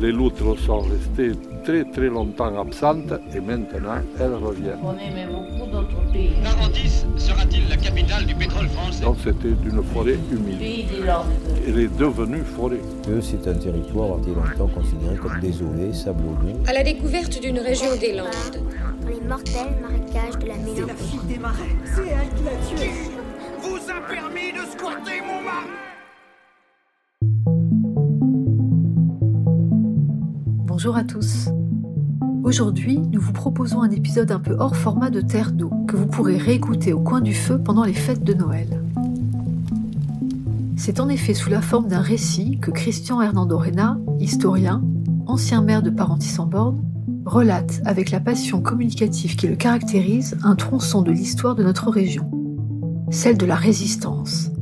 Les loutres sont restées très très longtemps absentes et maintenant elles reviennent. On aimait beaucoup d'autres pays. Narandis sera-t-il la capitale du pétrole français? Donc c'était une forêt humide. Pays des Landes. Elle est devenue forêt. que c'est un territoire a été longtemps considéré comme désolé, sablonneux. À la découverte d'une région des Landes. dans les mortels marécages de la mélancolie. des marais. C'est elle qui l'a tué. Vous a permis de squatter mon marais Bonjour à tous. Aujourd'hui, nous vous proposons un épisode un peu hors format de Terre d'eau que vous pourrez réécouter au coin du feu pendant les fêtes de Noël. C'est en effet sous la forme d'un récit que Christian Hernando Rena, historien, ancien maire de Parentis-en-Born, relate avec la passion communicative qui le caractérise un tronçon de l'histoire de notre région, celle de la résistance,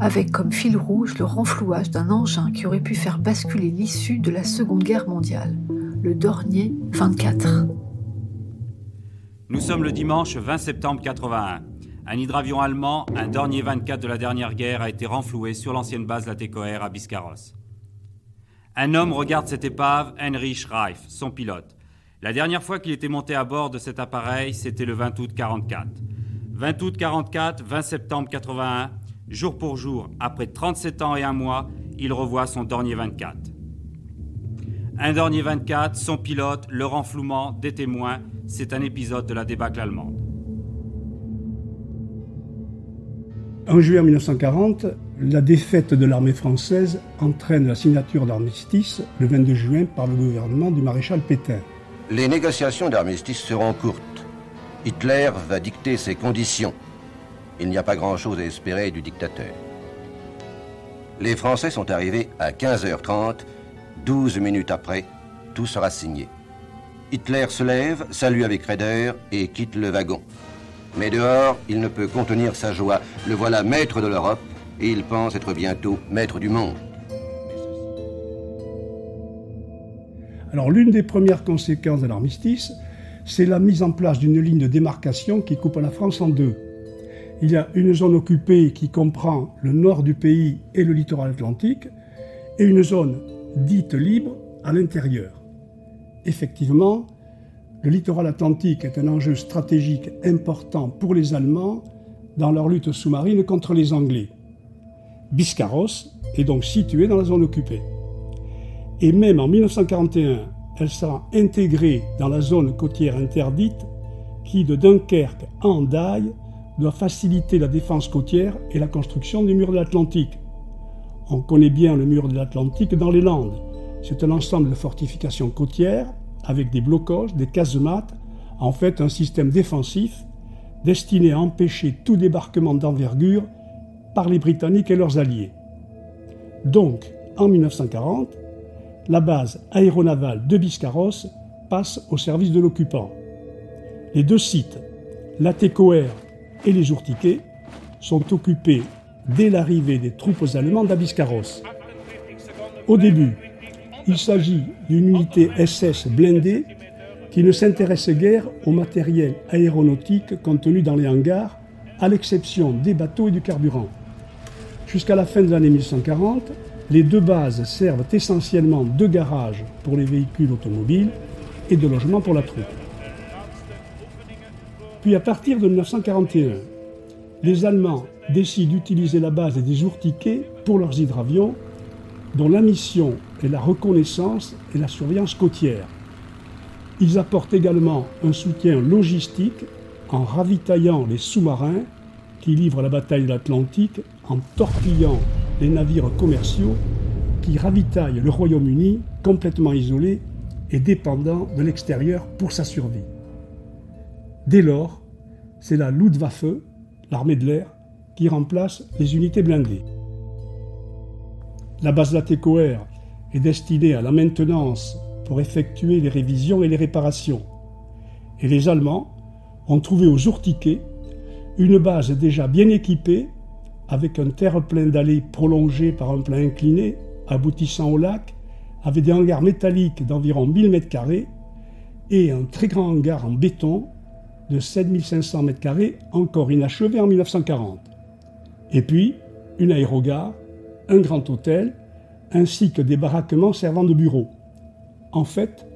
avec comme fil rouge le renflouage d'un engin qui aurait pu faire basculer l'issue de la Seconde Guerre mondiale, le Dornier 24. Nous sommes le dimanche 20 septembre 81. Un hydravion allemand, un Dornier 24 de la dernière guerre, a été renfloué sur l'ancienne base Latécoère à Biscarrosse. Un homme regarde cette épave, Heinrich Reif, son pilote. La dernière fois qu'il était monté à bord de cet appareil, c'était le 20 août 44. 20 août 44, 20 septembre 81, jour pour jour, après 37 ans et un mois, il revoit son Dornier 24. Un Dornier 24, son pilote, le renflouement, des témoins, c'est un épisode de la débâcle allemande. En juillet 1940, la défaite de l'armée française entraîne la signature d'armistice le 22 juin par le gouvernement du maréchal Pétain. Les négociations d'armistice seront courtes. Hitler va dicter ses conditions. Il n'y a pas grand-chose à espérer du dictateur. Les Français sont arrivés à 15h30. 12 minutes après, tout sera signé. Hitler se lève, salue avec raideur et quitte le wagon. Mais dehors, il ne peut contenir sa joie. Le voilà maître de l'Europe et il pense être bientôt maître du monde. Alors l'une des premières conséquences de l'armistice, c'est la mise en place d'une ligne de démarcation qui coupe la France en deux. Il y a une zone occupée qui comprend le nord du pays et le littoral atlantique, et une zone dite libre à l'intérieur. Effectivement, le littoral atlantique est un enjeu stratégique important pour les Allemands dans leur lutte sous-marine contre les Anglais. Biscarrosse est donc située dans la zone occupée. Et même en 1941, elle sera intégrée dans la zone côtière interdite qui, de Dunkerque à Hendaye, doit faciliter la défense côtière et la construction du mur de l'Atlantique. On connaît bien le mur de l'Atlantique dans les Landes. C'est un ensemble de fortifications côtières avec des blocos, des casemates, en fait un système défensif destiné à empêcher tout débarquement d'envergure par les Britanniques et leurs alliés. Donc, en 1940, la base aéronavale de Biscarrosse passe au service de l'occupant. Les deux sites, l'Atecoer et les Jourtiquets, sont occupés dès l'arrivée des troupes allemandes à. Au début, il s'agit d'une unité SS blindée qui ne s'intéresse guère au matériel aéronautique contenu dans les hangars, à l'exception des bateaux et du carburant. Jusqu'à la fin de l'année 1940, les deux bases servent essentiellement de garages pour les véhicules automobiles et de logement pour la troupe. Puis à partir de 1941, les Allemands décident d'utiliser la base des ourtiquets pour leurs hydravions, dont la mission est la reconnaissance et la surveillance côtière. Ils apportent également un soutien logistique en ravitaillant les sous-marins qui livrent la bataille de l'Atlantique, en torpillant les navires commerciaux qui ravitaillent le Royaume-Uni complètement isolé et dépendant de l'extérieur pour sa survie. Dès lors, c'est la Luftwaffe, l'armée de l'air, qui remplace les unités blindées. La base Latécoère est destinée à la maintenance pour effectuer les révisions et les réparations. Et les Allemands ont trouvé aux Urtiquets une base déjà bien équipée avec un terre-plein d'allées prolongé par un plein incliné aboutissant au lac, avec des hangars métalliques d'environ 1000 m2 et un très grand hangar en béton de 7500 m2 encore inachevé en 1940. Et puis, une aérogare, un grand hôtel, ainsi que des baraquements servant de bureaux. En fait,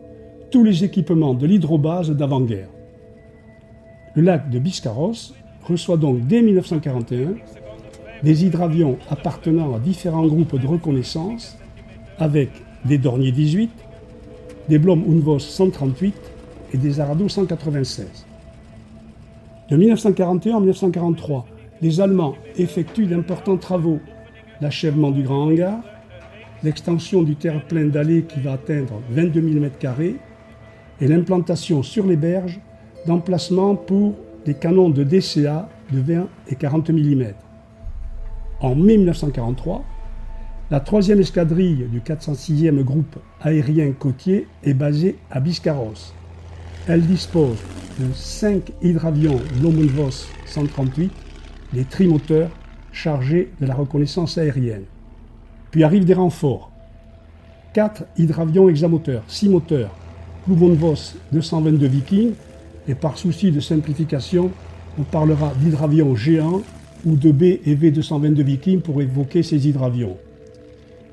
tous les équipements de l'hydrobase d'avant-guerre. Le lac de Biscarros reçoit donc dès 1941 des hydravions appartenant à différents groupes de reconnaissance avec des Dornier 18, des Blom Unvos 138 et des Arado 196. De 1941 à 1943, les Allemands effectuent d'importants travaux, l'achèvement du grand hangar, l'extension du terre-plein d'allées qui va atteindre 22 000 m2 et l'implantation sur les berges d'emplacements pour des canons de DCA de 20 et 40 mm. En mai 1943, la troisième escadrille du 406e groupe aérien côtier est basée à Biscarros. Elle dispose de 5 hydravions Lomonvos 138, les trimoteurs chargés de la reconnaissance aérienne. Puis arrivent des renforts. 4 hydravions hexamoteurs, 6 moteurs, Lomonvos 222 Viking, et par souci de simplification, on parlera d'hydravions géants ou de B et V222 Viking pour évoquer ces hydravions.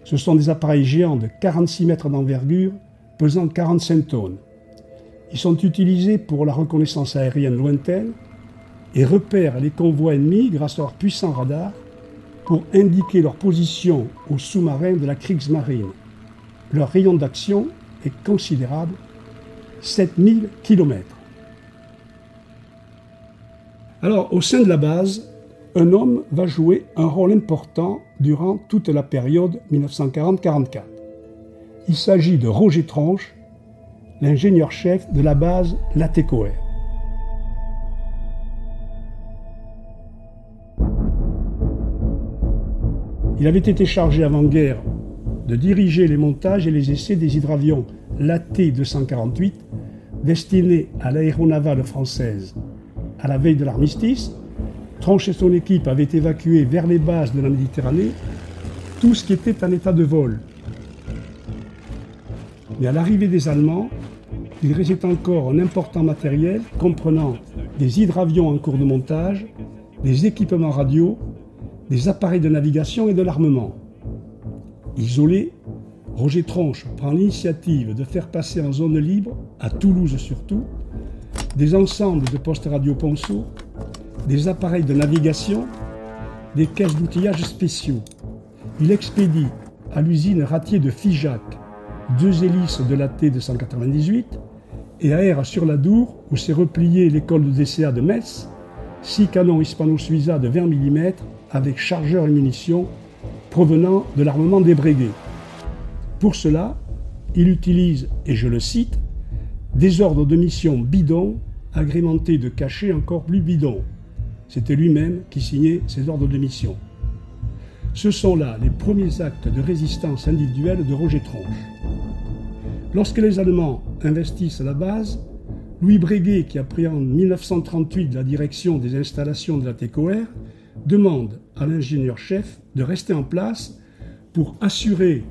Ce sont des appareils géants de 46 mètres d'envergure, pesant 45 tonnes. Ils sont utilisés pour la reconnaissance aérienne lointaine et repèrent les convois ennemis grâce à leurs puissants radars pour indiquer leur position aux sous-marins de la Kriegsmarine. Leur rayon d'action est considérable, 7000 km. Alors, au sein de la base, un homme va jouer un rôle important durant toute la période 1940-44. Il s'agit de Roger Tronche, l'ingénieur-chef de la base Latécoère. Il avait été chargé avant-guerre de diriger les montages et les essais des hydravions LAT-248 destinés à l'aéronavale française à la veille de l'armistice Tranche et son équipe avaient évacué vers les bases de la Méditerranée tout ce qui était en état de vol. Mais à l'arrivée des Allemands, il restait encore un important matériel comprenant des hydravions en cours de montage, des équipements radio, des appareils de navigation et de l'armement. Isolé, Roger Tronche prend l'initiative de faire passer en zone libre, à Toulouse surtout, des ensembles de postes radio ponceau des appareils de navigation, des caisses d'outillage spéciaux. Il expédie à l'usine Ratier de Figeac deux hélices de la T-298 et aère sur la Dour, où s'est repliée l'école de DCA de Metz, six canons hispano-suiza de 20 mm avec chargeurs et munitions provenant de l'armement des Breguets. Pour cela, il utilise, et je le cite, des ordres de mission bidons agrémentés de cachets encore plus bidons. C'était lui-même qui signait ses ordres de mission. Ce sont là les premiers actes de résistance individuelle de Roger Tronche. Lorsque les Allemands investissent la base, Louis Breguet, qui a pris en 1938 la direction des installations de la TECOR, demande à l'ingénieur-chef de rester en place pour assurer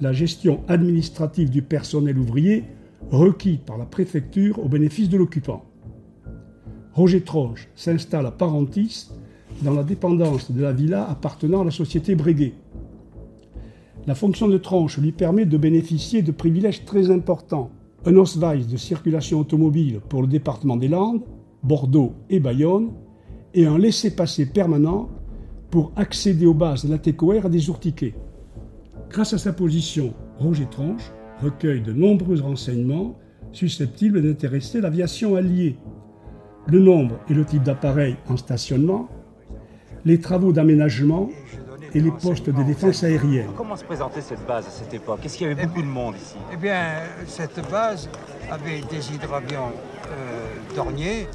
la gestion administrative du personnel ouvrier requis par la préfecture au bénéfice de l'occupant. Roger Tronche s'installe à Parentis, dans la dépendance de la villa appartenant à la société Breguet. La fonction de Tronche lui permet de bénéficier de privilèges très importants. Un Ausweis de circulation automobile pour le département des Landes, Bordeaux et Bayonne, et un laissez-passer permanent pour accéder aux bases de la TCOR à des ourtiquets. Grâce à sa position, Roger Tranche recueille de nombreux renseignements susceptibles d'intéresser l'aviation alliée. Le nombre et le type d'appareil en stationnement, les travaux d'aménagement et les postes de défense aérienne. Comment se présentait cette base à cette époque? Est-ce qu'il y avait beaucoup de monde ici? Eh bien, cette base avait des hydravions euh, Dornier,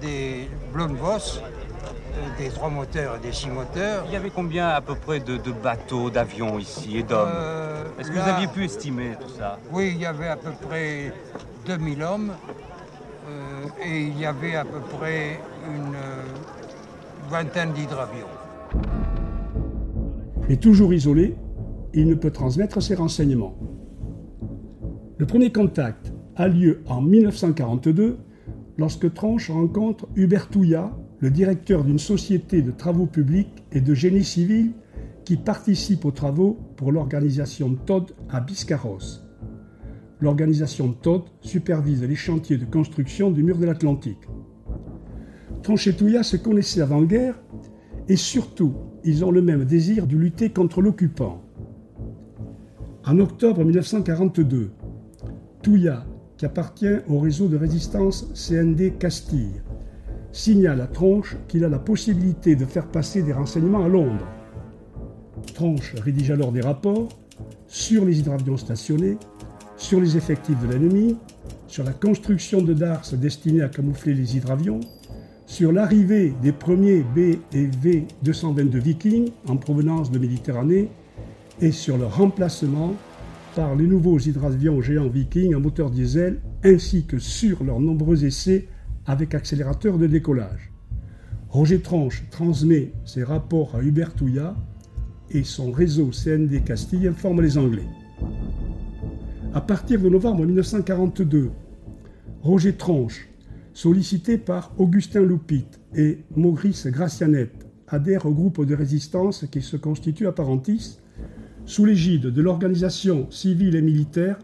des Blonvos, euh, des trois moteurs et des six moteurs. Il y avait combien à peu près de, de bateaux, d'avions ici et d'hommes? Euh, Est-ce que là- vous aviez pu estimer tout ça? Oui, il y avait à peu près 2000 hommes euh, et il y avait à peu près une euh, vingtaine d'hydravions. Mais toujours isolé, il ne peut transmettre ses renseignements. Le premier contact a lieu en 1942 lorsque Tranche rencontre Hubert Touillat, le directeur d'une société de travaux publics et de génie civil qui participe aux travaux pour l'organisation TOD à Biscarrosse. L'organisation TOD supervise les chantiers de construction du mur de l'Atlantique. Tranche et Touillat se connaissaient avant-guerre et surtout, ils ont le même désir de lutter contre l'occupant. En octobre 1942, Touillat, qui appartient au réseau de résistance CND Castille, signale à Tronche qu'il a la possibilité de faire passer des renseignements à Londres. Tronche rédige alors des rapports sur les hydravions stationnés, sur les effectifs de l'ennemi, sur la construction de darses destinés à camoufler les hydravions, sur l'arrivée des premiers B et V 222 Vikings en provenance de Méditerranée et sur leur remplacement par les nouveaux hydravions géants Vikings à moteur diesel ainsi que sur leurs nombreux essais avec accélérateur de décollage. Roger Tranche transmet ses rapports à Hubert Touillat et son réseau CND Castille informe les Anglais. À partir de novembre 1942, Roger Tranche, sollicité par Augustin Loupit et Maurice Gracianet, adhère au groupe de résistance qui se constitue à Parentis sous l'égide de l'organisation civile et militaire,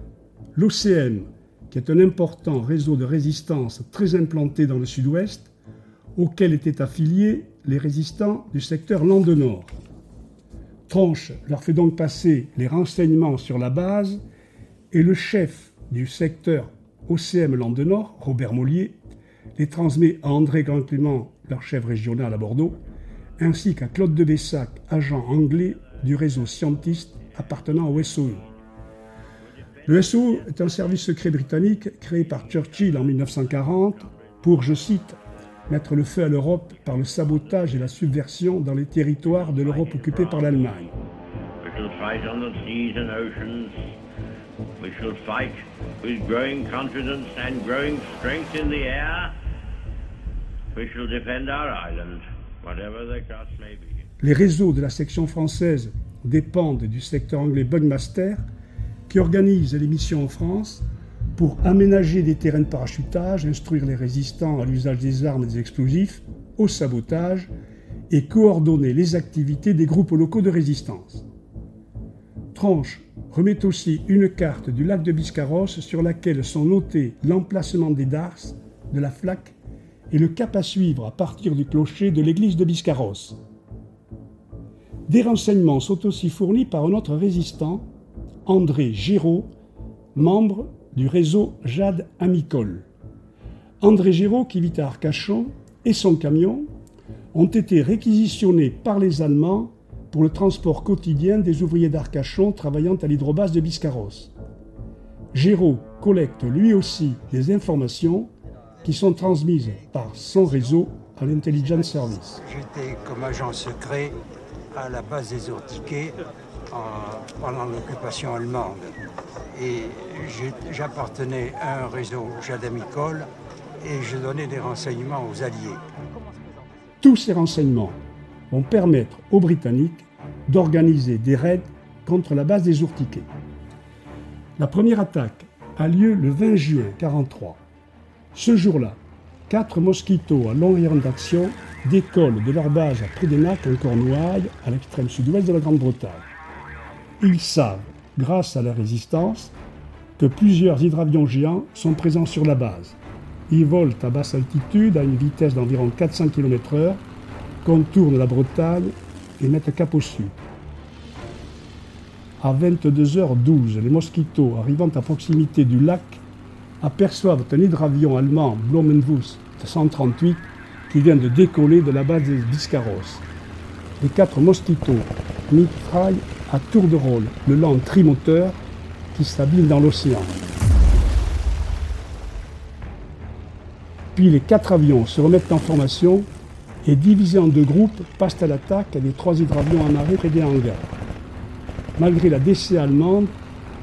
l'OCM, qui est un important réseau de résistance très implanté dans le sud-ouest, auquel étaient affiliés les résistants du secteur Landes-Nord. Tranche leur fait donc passer les renseignements sur la base et le chef du secteur OCM Landes-Nord, Robert Mollier, les transmet à André Grand-Clément, leur chef régional à Bordeaux, ainsi qu'à Claude de Bessac, agent anglais du réseau scientiste appartenant au SOE. Le SOE est un service secret britannique créé par Churchill en 1940 pour, je cite, mettre le feu à l'Europe par le sabotage et la subversion dans les territoires de l'Europe occupée par l'Allemagne. We shall fight with growing confidence and growing strength in the air. We shall defend our island, whatever the cost may be. Les réseaux de la section française dépendent du secteur anglais Bugmaster, qui organise les missions en France pour aménager des terrains de parachutage, instruire les résistants à l'usage des armes et des explosifs, au sabotage et coordonner les activités des groupes locaux de résistance. Tranche remet aussi une carte du lac de Biscarros sur laquelle sont notés l'emplacement des darses, de la flaque et le cap à suivre à partir du clocher de l'église de Biscarros. Des renseignements sont aussi fournis par un autre résistant, André Géraud, membre du réseau Jade Amicole. André Géraud, qui vit à Arcachon, et son camion ont été réquisitionnés par les Allemands pour le transport quotidien des ouvriers d'Arcachon travaillant à l'hydrobase de Biscarros. Géraud collecte lui aussi des informations qui sont transmises par son réseau à l'Intelligence Service. J'étais comme agent secret à la base des Urtiquets en- pendant l'occupation allemande. Et j'appartenais à un réseau jadamicole et je donnais des renseignements aux Alliés. Tous ces renseignements vont permettre aux Britanniques d'organiser des raids contre la base des Ourtiquets. La première attaque a lieu le 20 juin 1943. Ce jour-là, quatre mosquitos à long rayon d'action décollent de leur base à Prédenac en Cornouailles, à l'extrême sud-ouest de la Grande-Bretagne. Ils savent, grâce à la résistance, que plusieurs hydravions géants sont présents sur la base. Ils volent à basse altitude à une vitesse d'environ 400 km/h, contournent la Bretagne et mettent cap au sud. À 22h12, les mosquitos arrivant à proximité du lac aperçoivent un hydravion allemand Blumenfuss 138 qui vient de décoller de la base des Biscarros. Les quatre mosquitos mitraillent à tour de rôle le lent trimoteur qui s'abîme dans l'océan. Puis les quatre avions se remettent en formation et divisés en deux groupes passent à l'attaque des trois hydravions en arrêt près des hangars. Malgré la DCA allemande,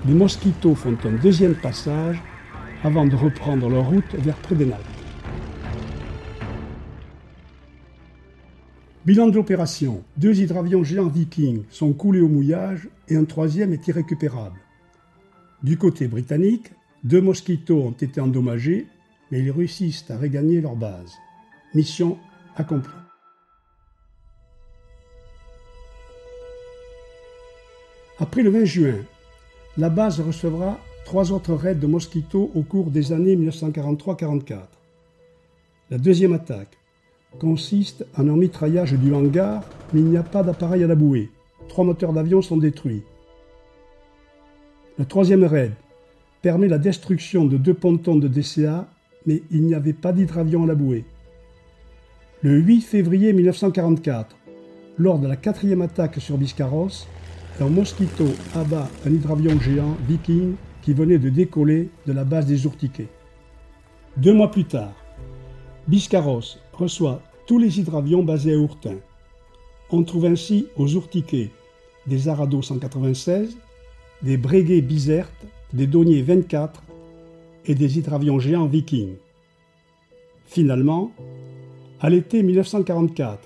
les mosquitos font un deuxième passage avant de reprendre leur route vers Prédenal. Bilan de l'opération. Deux hydravions géants Viking sont coulés au mouillage et un troisième est irrécupérable. Du côté britannique, deux mosquitos ont été endommagés, mais ils réussissent à regagner leur base. Mission Après le 20 juin, la base recevra trois autres raids de mosquitos au cours des années 1943-44. La deuxième attaque consiste en un mitraillage du hangar, mais il n'y a pas d'appareil à la bouée. Trois moteurs d'avion sont détruits. Le troisième raid permet la destruction de deux pontons de DCA, mais il n'y avait pas d'hydravion à la bouée. Le 8 février 1944, lors de la quatrième attaque sur Biscarros, un Mosquito abat un hydravion géant viking qui venait de décoller de la base des Ourtiquets. Deux mois plus tard, Biscarros reçoit tous les hydravions basés à Ourtin. On trouve ainsi aux Ourtiquets des Arado 196, des Breguet Bizerte, des Donier 24 et des hydravions géants Viking. Finalement, à l'été 1944,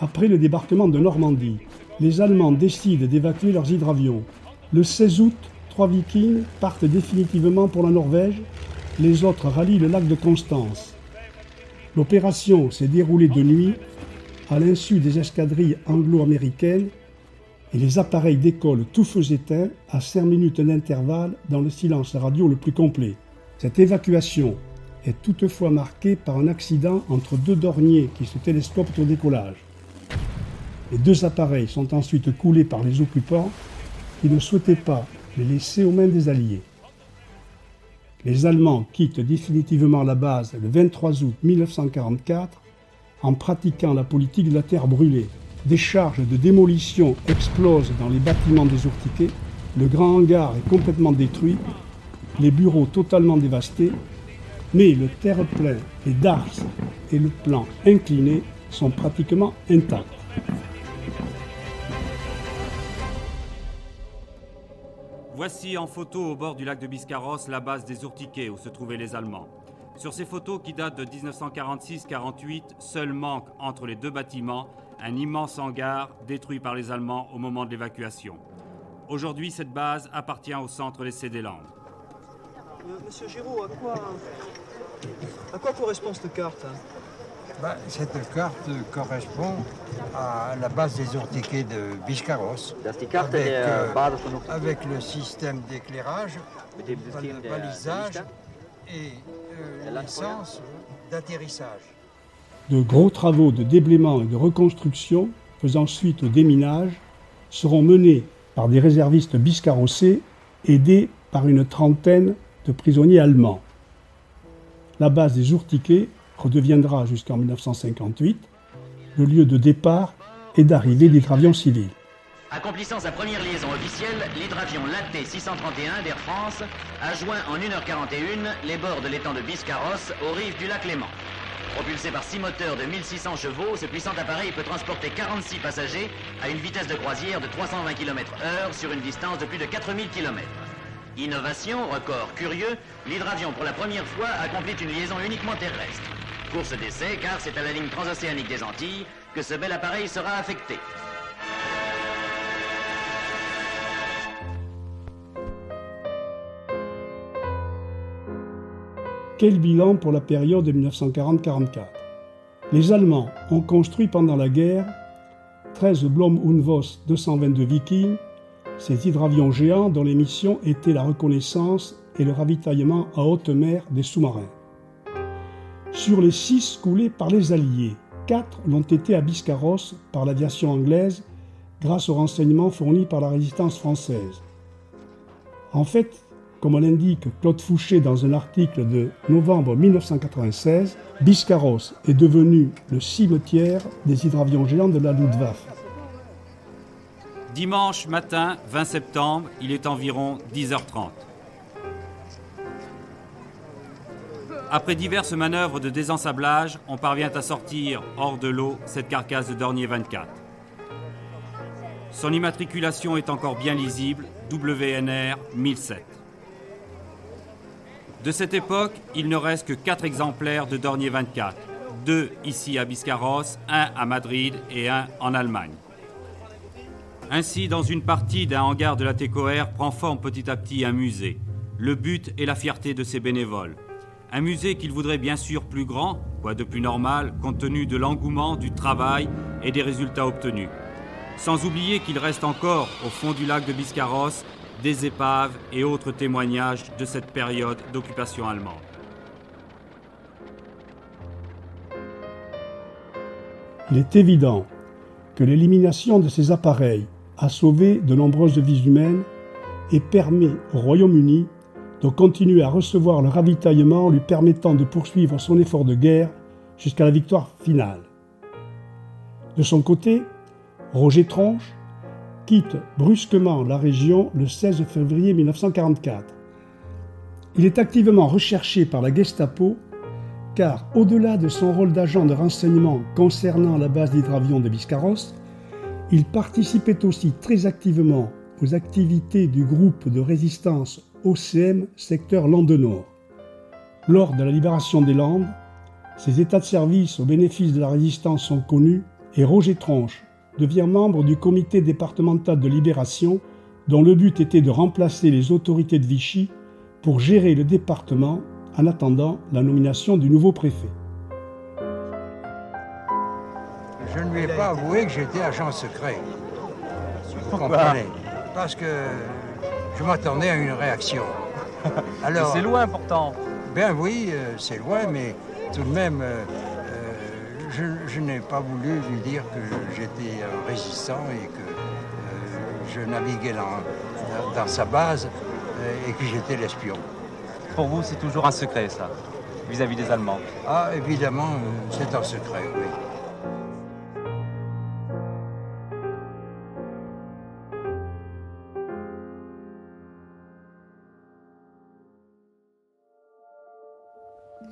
après le débarquement de Normandie, les Allemands décident d'évacuer leurs hydravions. Le 16 août, trois Vikings partent définitivement pour la Norvège, les autres rallient le lac de Constance. L'opération s'est déroulée de nuit, à l'insu des escadrilles anglo-américaines, et les appareils décollent tous feux éteints à 5 minutes d'intervalle dans le silence radio le plus complet. Cette évacuation est toutefois marquée par un accident entre deux dorniers qui se télescopent au décollage. Les deux appareils sont ensuite coulés par les occupants qui ne souhaitaient pas les laisser aux mains des Alliés. Les Allemands quittent définitivement la base le 23 août 1944 en pratiquant la politique de la terre brûlée. Des charges de démolition explosent dans les bâtiments des le grand hangar est complètement détruit, les bureaux totalement dévastés, mais le terre-plein, les darses et le plan incliné sont pratiquement intacts. Voici en photo au bord du lac de Biscarros la base des Ourtiquets où se trouvaient les Allemands. Sur ces photos qui datent de 1946-48, seul manque entre les deux bâtiments un immense hangar détruit par les Allemands au moment de l'évacuation. Aujourd'hui, cette base appartient au centre des des Landes. Euh, monsieur Giraud, à quoi, à quoi correspond cette carte hein bah, Cette carte correspond à la base des Urtiquets de Biscarros, avec, euh, avec, le système d'éclairage, le balisage et euh, l'essence d'atterrissage. De gros travaux de déblaiement et de reconstruction, faisant suite au déminage, seront menés par des réservistes biscarrossés aidés par une trentaine prisonniers allemands. La base des Ourtiquets redeviendra jusqu'en 1958 le lieu de départ et d'arrivée d'hydravions civils. Accomplissant sa première liaison officielle, l'hydravion Laté 631 d'Air France a joint en 1h41 les bords de l'étang de Biscarrosse aux rives du lac Léman. Propulsé par six moteurs de 1600 chevaux, ce puissant appareil peut transporter 46 passagers à une vitesse de croisière de 320 km/h sur une distance de plus de 4000 km. Innovation, record curieux, l'hydravion pour la première fois accomplit une liaison uniquement terrestre. Course d'essai car c'est à la ligne transocéanique des Antilles que ce bel appareil sera affecté. Quel bilan pour la période de 1940-44 Les Allemands ont construit pendant la guerre 13 Blom Unvos 222 Vikings, ces hydravions géants dont les missions étaient la reconnaissance et le ravitaillement à haute mer des sous-marins. Sur les six coulés par les Alliés, quatre l'ont été à Biscarrosse par l'aviation anglaise grâce aux renseignements fournis par la résistance française. En fait, comme l'indique Claude Fouché dans un article de novembre 1996, Biscarrosse est devenu le cimetière des hydravions géants de la Luftwaffe. Dimanche matin 20 septembre, il est environ 10h30. Après diverses manœuvres de désensablage, on parvient à sortir hors de l'eau cette carcasse de Dornier 24. Son immatriculation est encore bien lisible, WNR 1007. De cette époque, il ne reste que quatre exemplaires de Dornier 24, deux ici à Biscarrosse, un à Madrid et un en Allemagne. Ainsi, dans une partie d'un hangar de la TCOR prend forme petit à petit un musée. Le but est la fierté de ses bénévoles. Un musée qu'il voudrait bien sûr plus grand, quoi de plus normal, compte tenu de l'engouement, du travail et des résultats obtenus. Sans oublier qu'il reste encore, au fond du lac de Biscarrosse, des épaves et autres témoignages de cette période d'occupation allemande. Il est évident que l'élimination de ces appareils a sauvé de nombreuses vies humaines et permet au Royaume-Uni de continuer à recevoir le ravitaillement lui permettant de poursuivre son effort de guerre jusqu'à la victoire finale. De son côté, Roger Tronche quitte brusquement la région le 16 février 1944. Il est activement recherché par la Gestapo car, au-delà de son rôle d'agent de renseignement concernant la base d'hydravion de Biscarrosse, il participait aussi très activement aux activités du groupe de résistance OCM secteur Landes Nord. Lors de la libération des Landes, ses états de service au bénéfice de la résistance sont connus et Roger Tronche devient membre du comité départemental de libération dont le but était de remplacer les autorités de Vichy pour gérer le département en attendant la nomination du nouveau préfet. Je ne lui ai pas avoué que j'étais agent secret. Vous comprenez Parce que je m'attendais à une réaction. Alors, c'est loin pourtant. Ben oui, euh, c'est loin, mais tout de même, euh, euh, je, je n'ai pas voulu lui dire que j'étais un résistant et que je naviguais dans, dans sa base et que j'étais l'espion. Pour vous, c'est toujours un secret, ça, vis-à-vis des Allemands. Ah, évidemment, c'est un secret, oui.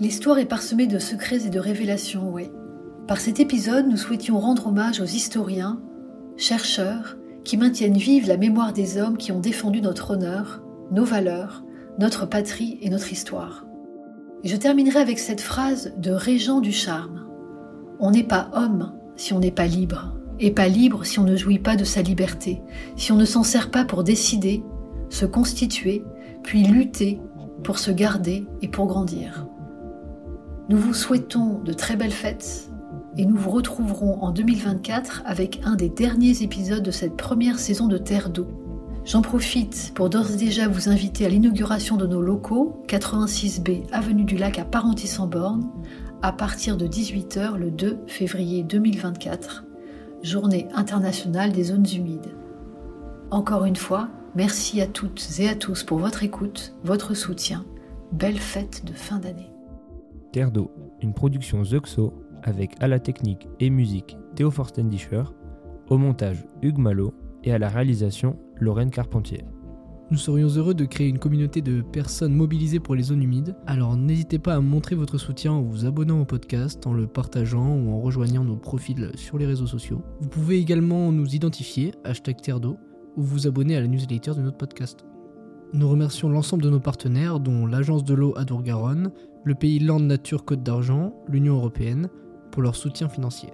L'histoire est parsemée de secrets et de révélations, oui. Par cet épisode, nous souhaitions rendre hommage aux historiens, chercheurs, qui maintiennent vive la mémoire des hommes qui ont défendu notre honneur, nos valeurs, notre patrie et notre histoire. Je terminerai avec cette phrase de Régent du Charme. On n'est pas homme si on n'est pas libre, et pas libre si on ne jouit pas de sa liberté, si on ne s'en sert pas pour décider, se constituer, puis lutter pour se garder et pour grandir. Nous vous souhaitons de très belles fêtes et nous vous retrouverons en 2024 avec un des derniers épisodes de cette première saison de Terre d'eau. J'en profite pour d'ores et déjà vous inviter à l'inauguration de nos locaux, 86B avenue du Lac à Parentis-en-Borne, à partir de 18h le 2 février 2024, journée internationale des zones humides. Encore une fois, merci à toutes et à tous pour votre écoute, votre soutien. Belle fête de fin d'année. Terre une production Zuxo avec à la technique et musique Théo Forstendischer, au montage Hugues Malo et à la réalisation Lorraine Carpentier. Nous serions heureux de créer une communauté de personnes mobilisées pour les zones humides, alors n'hésitez pas à montrer votre soutien en vous abonnant au podcast, en le partageant ou en rejoignant nos profils sur les réseaux sociaux. Vous pouvez également nous identifier, hashtag Terre d'eau, ou vous abonner à la newsletter de notre podcast. Nous remercions l'ensemble de nos partenaires, dont l'Agence de l'eau Adour-Garonne, le pays Land Nature Côte d'Argent, l'Union Européenne, pour leur soutien financier.